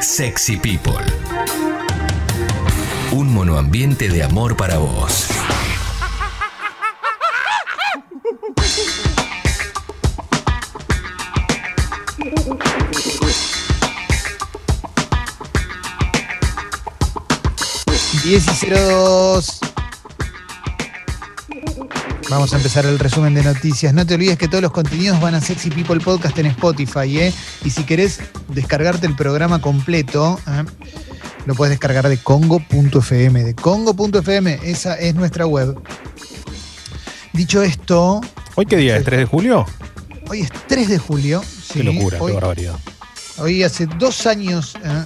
Sexy People. Un monoambiente de amor para vos. Diez y 02. Vamos a empezar el resumen de noticias. No te olvides que todos los contenidos van a Sexy People Podcast en Spotify, ¿eh? Y si querés descargarte el programa completo, ¿eh? lo puedes descargar de congo.fm. De congo.fm, esa es nuestra web. Dicho esto. ¿Hoy qué día es? ¿3 de julio? Hoy es 3 de julio. Qué locura, qué barbaridad. Hoy hace dos años ¿eh?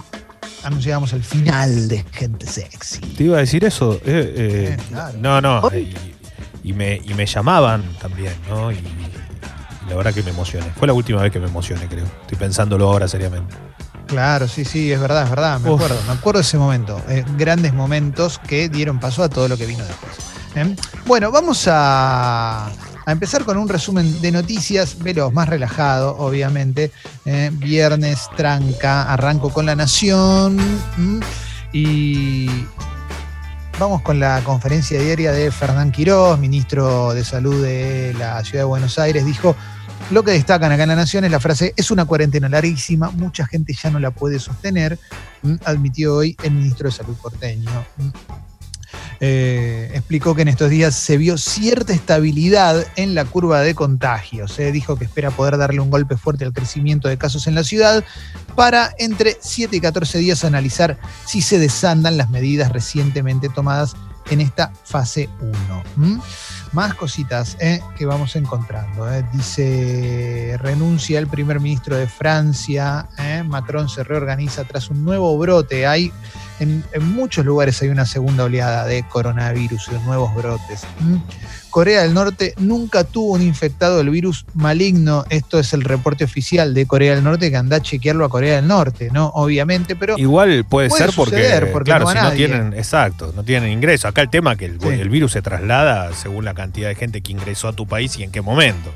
anunciábamos el final de Gente Sexy. Te iba a decir eso. Eh, eh, no, no. Y, me, y me llamaban también, ¿no? Y, la verdad que me emocioné. Fue la última vez que me emocioné, creo. Estoy pensándolo ahora seriamente. Claro, sí, sí, es verdad, es verdad. Me acuerdo, me acuerdo de ese momento. grandes momentos que dieron paso a todo lo que vino después. Bueno, vamos a, a empezar con un resumen de noticias veloz, más relajado, obviamente. Eh, viernes, tranca, arranco con la Nación. y vamos con la conferencia diaria de Fernán Quirós, ministro de Salud de la Ciudad de Buenos Aires. Dijo, lo que destacan acá en la Nación es la frase, es una cuarentena larguísima, mucha gente ya no la puede sostener, admitió hoy el ministro de Salud porteño. Eh, explicó que en estos días se vio cierta estabilidad en la curva de contagios. Se dijo que espera poder darle un golpe fuerte al crecimiento de casos en la ciudad para entre 7 y 14 días analizar si se desandan las medidas recientemente tomadas en esta fase 1. Más cositas eh, que vamos encontrando. Eh. Dice, renuncia el primer ministro de Francia, Macron se reorganiza tras un nuevo brote. Hay en, muchos lugares hay una segunda oleada de coronavirus, de nuevos brotes. Corea del Norte nunca tuvo un infectado del virus maligno. Esto es el reporte oficial de Corea del Norte que anda a chequearlo a Corea del Norte, ¿no? Obviamente, pero. Igual puede, ser porque, claro, si no tienen, exacto, no tienen ingreso. Acá el tema es que el virus se traslada según la cantidad de gente que ingresó a tu país y en qué momento.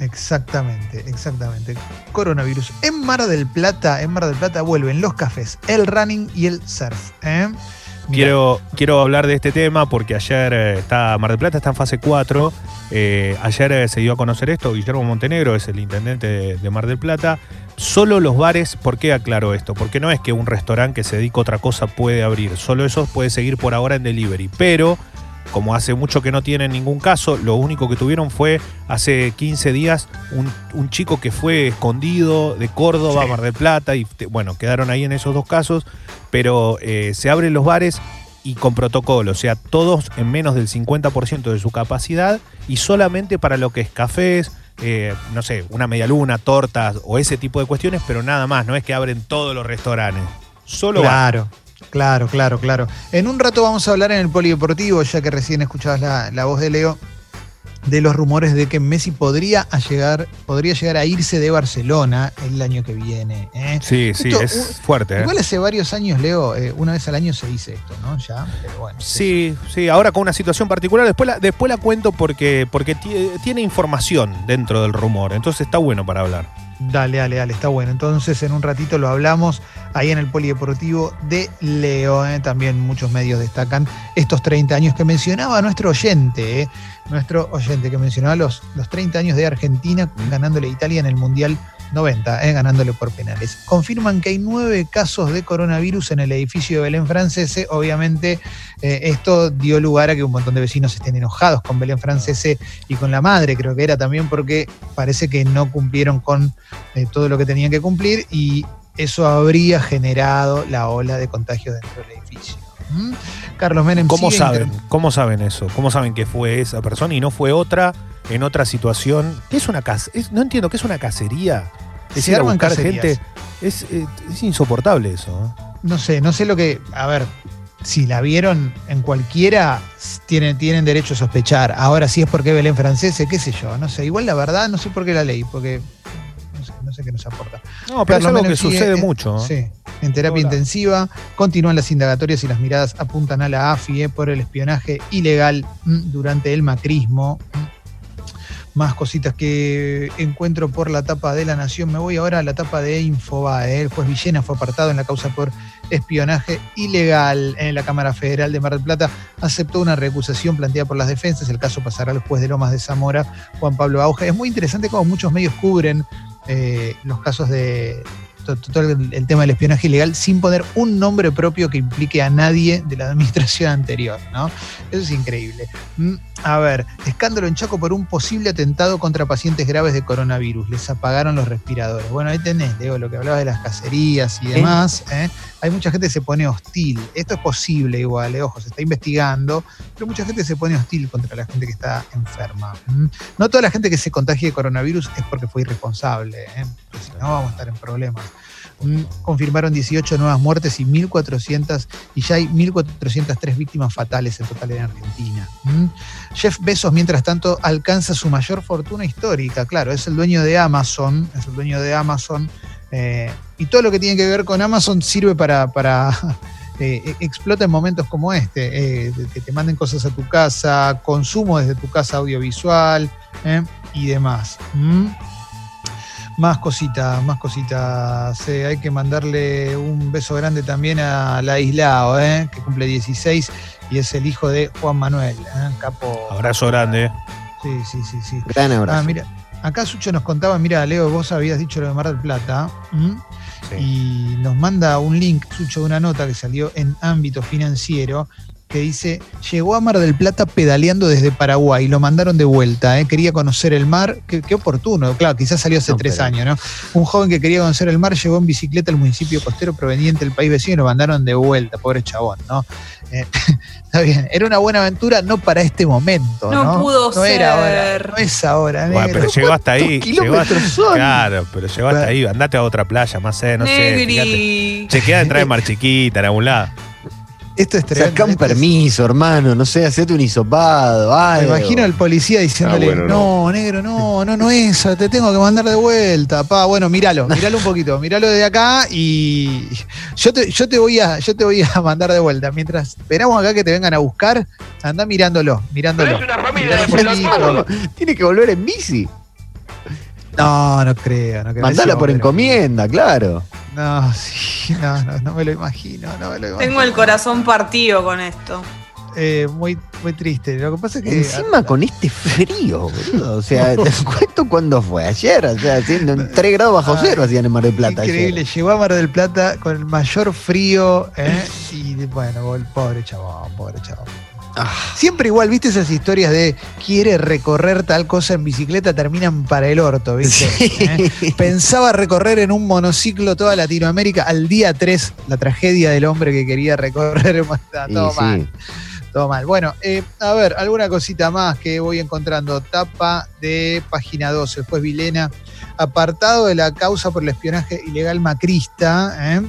Exactamente, exactamente. Coronavirus. En Mar del Plata, en Mar del Plata vuelven los cafés, el running y el surf. ¿eh? Quiero, quiero hablar de este tema porque ayer eh, está Mar del Plata está en fase 4. Eh, ayer se dio a conocer esto. Guillermo Montenegro es el intendente de, Mar del Plata. Solo los bares, ¿por qué aclaro esto? Porque no es que un restaurante que se dedica a otra cosa puede abrir. Solo eso puede seguir por ahora en delivery. Pero como hace mucho que no tienen ningún caso, lo único que tuvieron fue hace 15 días un, chico que fue escondido de Córdoba a Mar del Plata y bueno, quedaron ahí en esos dos casos, pero eh, se abren los bares y con protocolo, o sea, todos en menos del 50% de su capacidad y solamente para lo que es cafés, eh, no sé, una media luna, tortas o ese tipo de cuestiones, pero nada más, no es que abren todos los restaurantes. Solo claro. Claro, claro, claro. En un rato vamos a hablar en el polideportivo, ya que recién escuchabas la, voz de Leo, de los rumores de que Messi podría llegar, podría llegar a irse de Barcelona el año que viene. ¿eh? Sí, sí, es fuerte. ¿eh? Igual hace varios años, Leo, eh, una vez al año se dice esto, ¿no? Ya, pero bueno. Sí, sí, ahora con una situación particular. Después la, después la cuento porque, porque tiene información dentro del rumor, entonces está bueno para hablar. Dale, dale, dale, está bueno. Entonces en un ratito lo hablamos ahí en el Polideportivo de Leo. ¿eh? También muchos medios destacan estos 30 años que mencionaba nuestro oyente, ¿eh? nuestro oyente que mencionaba los, los 30 años de Argentina ganándole a Italia en el Mundial 90, eh, ganándole por penales. Confirman que hay nueve casos de coronavirus en el edificio de Belén Francese. Obviamente, eh, esto dio lugar a que un montón de vecinos estén enojados con Belén Francese y con la madre, creo que era también porque parece que no cumplieron con eh, todo lo que tenían que cumplir y eso habría generado la ola de contagio dentro del edificio. ¿Mm? Carlos Menem. ¿Cómo saben? ¿Cómo saben eso? ¿Cómo saben que fue esa persona y no fue otra? En otra situación. es una casa? no entiendo, ¿qué es una cacería? Es Se gente. Es, eh, es, insoportable eso. ¿eh? No sé, no sé lo que. A ver, si la vieron en cualquiera, tienen, tienen derecho a sospechar. Ahora, si es porque Belén francés, qué sé yo, no sé. Igual la verdad, no sé por qué la ley, porque no sé, no sé qué nos aporta. No, pero, es algo que sucede mucho. Sí, en terapia intensiva. Continúan las indagatorias y las miradas apuntan a la AFI por el espionaje ilegal mm, durante el macrismo. Más cositas que encuentro por la tapa de La Nación. Me voy ahora a la tapa de Infobae. El juez Villena fue apartado en la causa por espionaje ilegal en la Cámara Federal de Mar del Plata. Aceptó una recusación planteada por las defensas. El caso pasará al juez de Lomas de Zamora, Juan Pablo Auge. Es muy interesante cómo muchos medios cubren eh, los casos de, todo el, el, tema del espionaje ilegal sin poner un nombre propio que implique a nadie de la administración anterior, ¿no? Eso es increíble. Mm, A ver, escándalo en Chaco por un posible atentado contra pacientes graves de coronavirus. Les apagaron los respiradores. Bueno, ahí tenés, Leo, lo que hablaba de las cacerías y demás. ¿eh? Hay mucha gente que se pone hostil. Esto es posible igual, ¿eh? ojo, se está investigando, pero mucha gente se pone hostil contra la gente que está enferma. ¿Mm? No toda la gente que se contagie de coronavirus es porque fue irresponsable, ¿eh? porque si no vamos a estar en problemas. Mm, confirmaron 18 nuevas muertes y 1.400 y ya hay 1.403 víctimas fatales en total en Argentina. Mm. Jeff Bezos, mientras tanto, alcanza su mayor fortuna histórica. Claro, es el dueño de Amazon, es el dueño de Amazon. Eh, y todo lo que tiene que ver con Amazon sirve para, para eh, explota en momentos como este, eh, que te manden cosas a tu casa, consumo desde tu casa audiovisual y demás. ¿Mm? Más cositas, más cositas. Eh, hay que mandarle un beso grande también a la Islao, eh, que cumple 16 y es el hijo de Juan Manuel, eh, capo. Abrazo grande. Sí, sí, sí, sí. Gran abrazo. Ah, mira, acá Sucho nos contaba, mira, Leo, vos habías dicho lo de Mar del Plata. ¿m? Sí. y nos manda un link, Sucho, de una nota que salió en ámbito financiero que dice, llegó a Mar del Plata pedaleando desde Paraguay, lo mandaron de vuelta, ¿eh? quería conocer el mar, qué, qué oportuno, claro, quizás salió hace No, tres pero- años, ¿no? Un joven que quería conocer el mar llegó en bicicleta al municipio costero proveniente del país vecino y lo mandaron de vuelta, pobre chabón, ¿no? Eh, está bien, era una buena aventura, no para este momento, ¿no? No pudo no Era ahora, ser. no es ahora, Bueno, negro. pero llegó hasta ahí. ¿Cuántos Llegó hasta, son? claro, pero llegó hasta ahí. Andate a otra playa, más sé, no sé. fíjate. Se queda detrás de Mar Chiquita, en algún lado. Esto es tremendo. Saca un es- permiso, hermano, no sé, hacete un hisopado, Me algo. imagino al policía diciéndole, Ah, bueno, no, negro, no, no, no es, te tengo que mandar de vuelta, pa. Bueno, míralo, míralo un poquito, míralo desde acá y yo te, yo te voy a, yo te voy a mandar de vuelta. Mientras esperamos acá que te vengan a buscar, anda mirándolo, mirándolo. Tiene que volver en bici. No, no creo, no creo. Mandala por pero- encomienda, claro. No, sí, no, no, no me lo imagino, no me lo imagino. Tengo el corazón partido con esto. Eh, muy, muy triste. Lo que pasa es que. Encima con este frío, boludo. O sea, te cuento cuándo fue. Ayer, o sea, haciendo 3 grados bajo Ah, cero hacían en Mar del Plata. ayer. Increíble, llegó a Mar del Plata con el mayor frío, ¿eh? y bueno, el pobre chabón, pobre chabón. Ah. Siempre igual, ¿viste esas historias de quiere recorrer tal cosa en bicicleta, terminan para el orto, ¿viste? Sí. ¿Eh? Pensaba recorrer en un monociclo toda Latinoamérica al día 3, la tragedia del hombre que quería recorrer, todo sí. mal. Todo mal. Bueno, eh, a ver, alguna cosita más que voy encontrando. Tapa de página 12. Después Vilena, apartado de la causa por el espionaje ilegal macrista. ¿eh?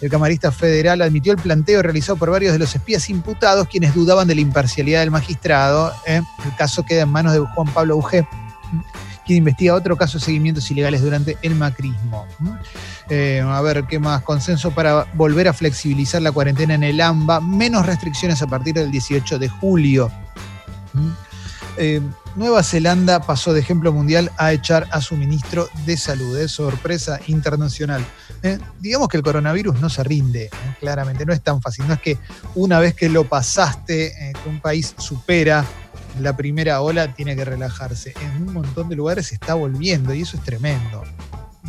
El camarista federal admitió el planteo realizado por varios de los espías imputados, quienes dudaban de la imparcialidad del magistrado. ¿eh? El caso queda en manos de Juan Pablo Augé, quien investiga otro caso de seguimientos ilegales durante el macrismo. Eh, a ver, ¿qué más? Consenso para volver a flexibilizar la cuarentena en el AMBA, menos restricciones a partir del 18 de julio. Eh, Nueva Zelanda pasó de ejemplo mundial a echar a su ministro de salud. Es sorpresa internacional. Eh, digamos que el coronavirus no se rinde, claramente, no es tan fácil. No es que una vez que lo pasaste, eh, que un país supera la primera ola, tiene que relajarse. En un montón de lugares se está volviendo y eso es tremendo.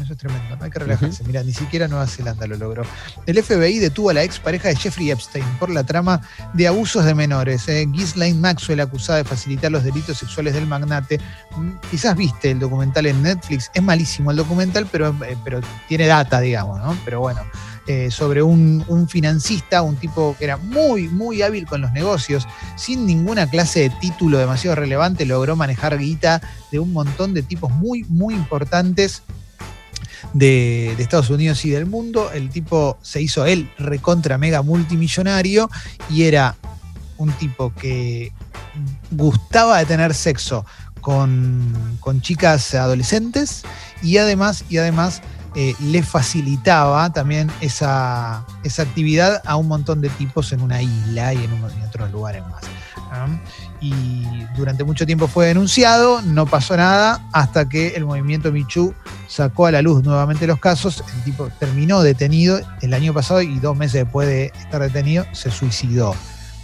Eso es tremendo, no hay que relajarse. Mira, ni siquiera Nueva Zelanda lo logró. El FBI detuvo a la expareja de Jeffrey Epstein por la trama de abusos de menores. Eh. Ghislaine Maxwell, acusada de facilitar los delitos sexuales del magnate. Mm, Quizás viste el documental en Netflix. Es malísimo el documental, pero, eh, pero tiene data, digamos, ¿no? Pero bueno, eh, sobre un, un financista, un tipo que era muy, muy hábil con los negocios, sin ninguna clase de título demasiado relevante, logró manejar guita de un montón de tipos muy, muy importantes de, Estados Unidos y del mundo. El tipo se hizo él recontra mega multimillonario y era un tipo que gustaba de tener sexo con, con chicas adolescentes y además, y además eh, le facilitaba también esa, esa actividad a un montón de tipos en una isla y en, en otros lugares más. Y durante mucho tiempo fue denunciado, no pasó nada, hasta que el movimiento Michu sacó a la luz nuevamente los casos. El tipo terminó detenido el año pasado y dos meses después de estar detenido se suicidó.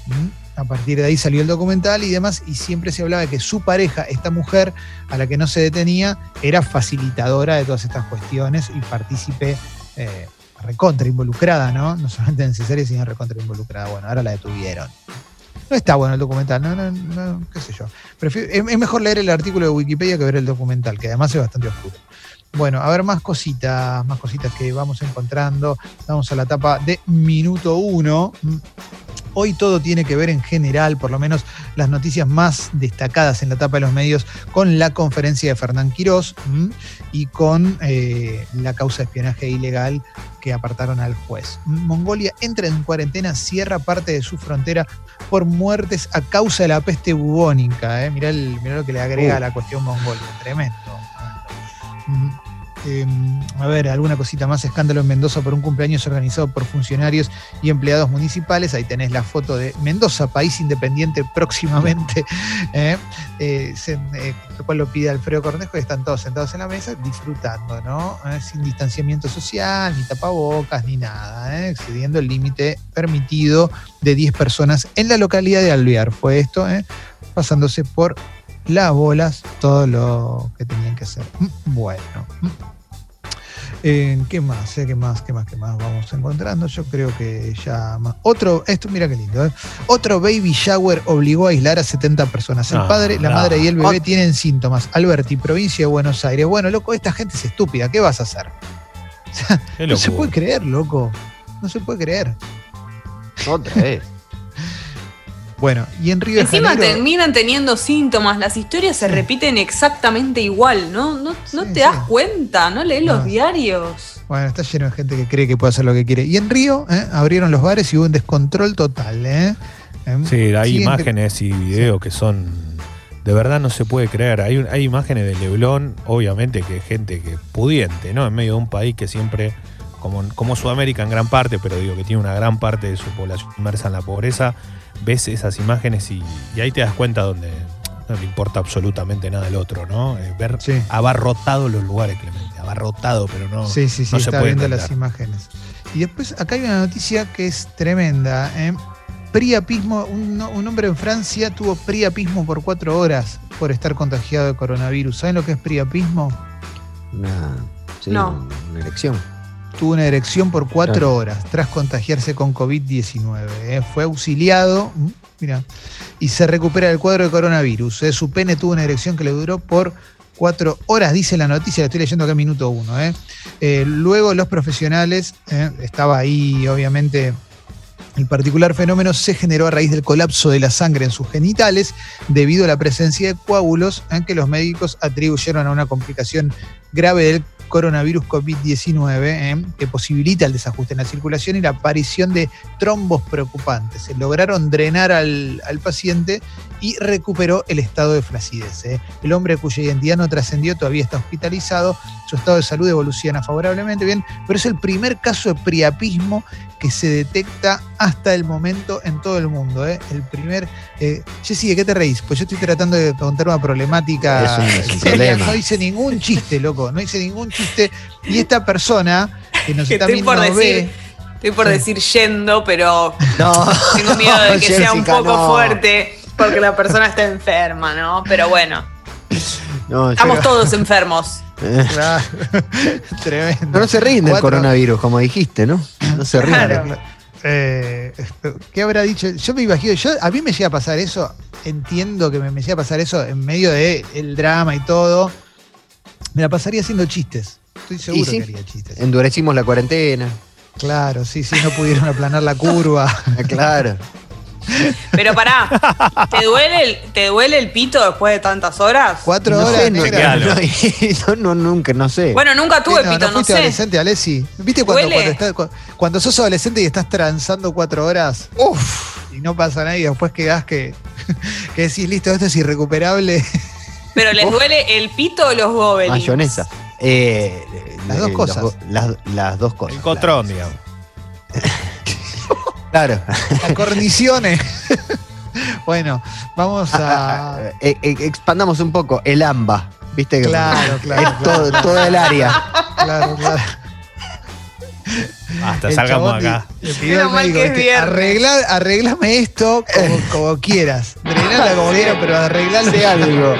¿Mm? A partir de ahí salió el documental y demás, y siempre se hablaba que su pareja, esta mujer a la que no se detenía, era facilitadora de todas estas cuestiones y partícipe eh, recontra involucrada, ¿no? No solamente en cesárea, sino recontra involucrada. Bueno, ahora la detuvieron. No está bueno el documental, no, no, no, qué sé yo. Prefiero- es, mejor leer el artículo de Wikipedia que ver el documental, que además es bastante oscuro. Bueno, a ver más cositas, más cositas que vamos encontrando. Vamos a la etapa de minuto uno. Hoy todo tiene que ver en general, por lo menos las noticias más destacadas en la etapa de los medios, con la conferencia de Fernán Quirós y con eh, la causa de espionaje ilegal que apartaron al juez. Mongolia entra en cuarentena, cierra parte de su frontera por muertes a causa de la peste bubónica. Eh. Mirá, el- mirá lo que le agrega Uh. a la cuestión Mongolia. Tremendo. Mm, eh, a ver, alguna cosita más. Escándalo en Mendoza por un cumpleaños organizado por funcionarios y empleados municipales. Ahí tenés la foto de Mendoza, país independiente próximamente. eh, eh, eh, lo cual lo pide Alfredo Cornejo y están todos sentados en la mesa disfrutando, ¿no? Sin distanciamiento social, ni tapabocas, ni nada, excediendo el límite permitido de 10 personas en la localidad de Alvear. Fue esto, eh, pasándose por las bolas todo lo que tenían que hacer. Mm, Bueno. mm. Eh, ¿Qué más? Eh, ¿Qué más? ¿Qué más? ¿Qué más vamos encontrando? Yo creo que ya más. Otro, esto, mira qué lindo. ¿eh? Otro baby shower obligó a aislar a 70 personas. El Ah, padre, la no. madre y el bebé Ot- tienen síntomas. Alberti, provincia de Buenos Aires. Bueno, loco, esta gente es estúpida. ¿Qué vas a hacer? No se puede creer, loco. No se puede creer. Otra vez. Bueno, y en Río de Encima Janeiro. terminan teniendo síntomas, las historias se Sí. repiten exactamente igual, ¿no? ¿No, no Sí, te sí. das cuenta? ¿No lees No. los diarios? Bueno, está lleno de gente que cree que puede hacer lo que quiere. Y en Río ¿eh? abrieron los bares y hubo un descontrol total. ¿eh? Em, Sí, hay imágenes y videos que son. De verdad no se puede creer. Hay, un- hay imágenes de Leblon, obviamente, que gente que pudiente, ¿no? En medio de un país que siempre, como, como Sudamérica en gran parte, pero digo que tiene una gran parte de su población inmersa en la pobreza, ves esas imágenes y, y ahí te das cuenta donde no le importa absolutamente nada el otro, ¿no? Eh, ver Sí. abarrotado los lugares, Clemente. Abarrotado, pero no. Sí, sí, sí, no se está puede viendo entender. las imágenes. Y después acá hay una noticia que es tremenda. ¿eh? Priapismo, un, un hombre en Francia tuvo priapismo por cuatro horas por estar contagiado de coronavirus. ¿Saben lo que es priapismo? Una, sí, No. una elección. Tuvo una erección por cuatro Claro. horas tras contagiarse con COVID-19. ¿eh? Fue auxiliado, mm, mira, y se recupera del cuadro de coronavirus. ¿eh? Su pene tuvo una erección que le duró por cuatro horas, dice la noticia, la estoy leyendo acá minuto uno. ¿eh? Luego los profesionales, estaba ahí obviamente el particular fenómeno se generó a raíz del colapso de la sangre en sus genitales debido a la presencia de coágulos que los médicos atribuyeron a una complicación grave del coronavirus COVID-19 ¿eh? que posibilita el desajuste en la circulación y la aparición de trombos preocupantes. Se lograron drenar al, al paciente y recuperó el estado de flacidez. ¿eh? El hombre cuya identidad no trascendió todavía está hospitalizado, su estado de salud evoluciona favorablemente bien, pero es el primer caso de priapismo que se detecta hasta el momento en todo el mundo. ¿eh? El primer. Eh, Jessy, ¿de qué te reís? Pues yo estoy tratando de contar una problemática. Es un- es un seria. problema. No hice ningún chiste, loco. No hice ningún chiste. Y esta persona que nos Que está estoy viendo por no decir, ve. estoy por Sí. decir yendo, pero No. tengo miedo de que sea un poco no. fuerte porque la persona está enferma, ¿no? Pero bueno, No, estamos todos enfermos. Eh, Claro. Tremendo. No, no se ríen del Cuatro- coronavirus, como dijiste, ¿no? No se ríen. Claro. Eh, ¿Qué habrá dicho? Yo me imagino, yo, a mí me llega a pasar eso, entiendo que me, me llega a pasar eso en medio del el drama y todo. Me la pasaría haciendo chistes. Estoy seguro sí. que haría chistes. Endurecimos la cuarentena. Claro, sí, sí, no pudieron aplanar la curva. Claro. Pero pará, ¿te duele el, te duele el pito después de tantas horas? Cuatro no horas. sé, no, no, no, no, nunca, no sé. Bueno, nunca ¿Qué, tuve no, pito, no no, fuiste sé. adolescente, Alessi? ¿Viste cuando, cuando, estás- cu- cuando sos adolescente y estás transando cuatro horas? Uf, y no pasa nada y después quedás que, que decís, listo, esto es irrecuperable. Pero ¿les Uf. duele el pito o los gobelins? Mayonesa. Eh, Las dos Eh, cosas. los- las, las dos cosas. El cotrón, digamos. Claro. Las corniciones. bueno, vamos a. Eh, eh, expandamos un poco. El AMBA. ¿Viste? que- Claro, claro, Es todo, claro. todo el área. Claro, claro. Hasta El salgamos acá. arreglame esto como, como quieras. Drenala como quieras, pero arreglalo. Hace algo.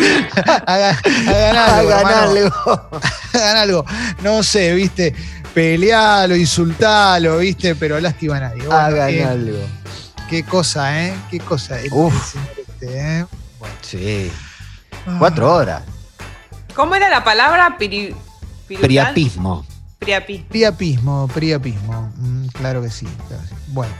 Hagan, hagan algo. Hagan algo. Hagan algo. No sé, viste. Pelealo, insultalo, viste, pero lástima a nadie. Bueno, Hagan qué, algo. qué cosa, ¿eh? Qué cosa. Uf. señor este, ¿eh? Sí. Cuatro horas. ¿Cómo era la palabra? Piri, Priapismo. Priapi. Priapismo, priapismo. Mm, claro que sí, claro que sí. Bueno.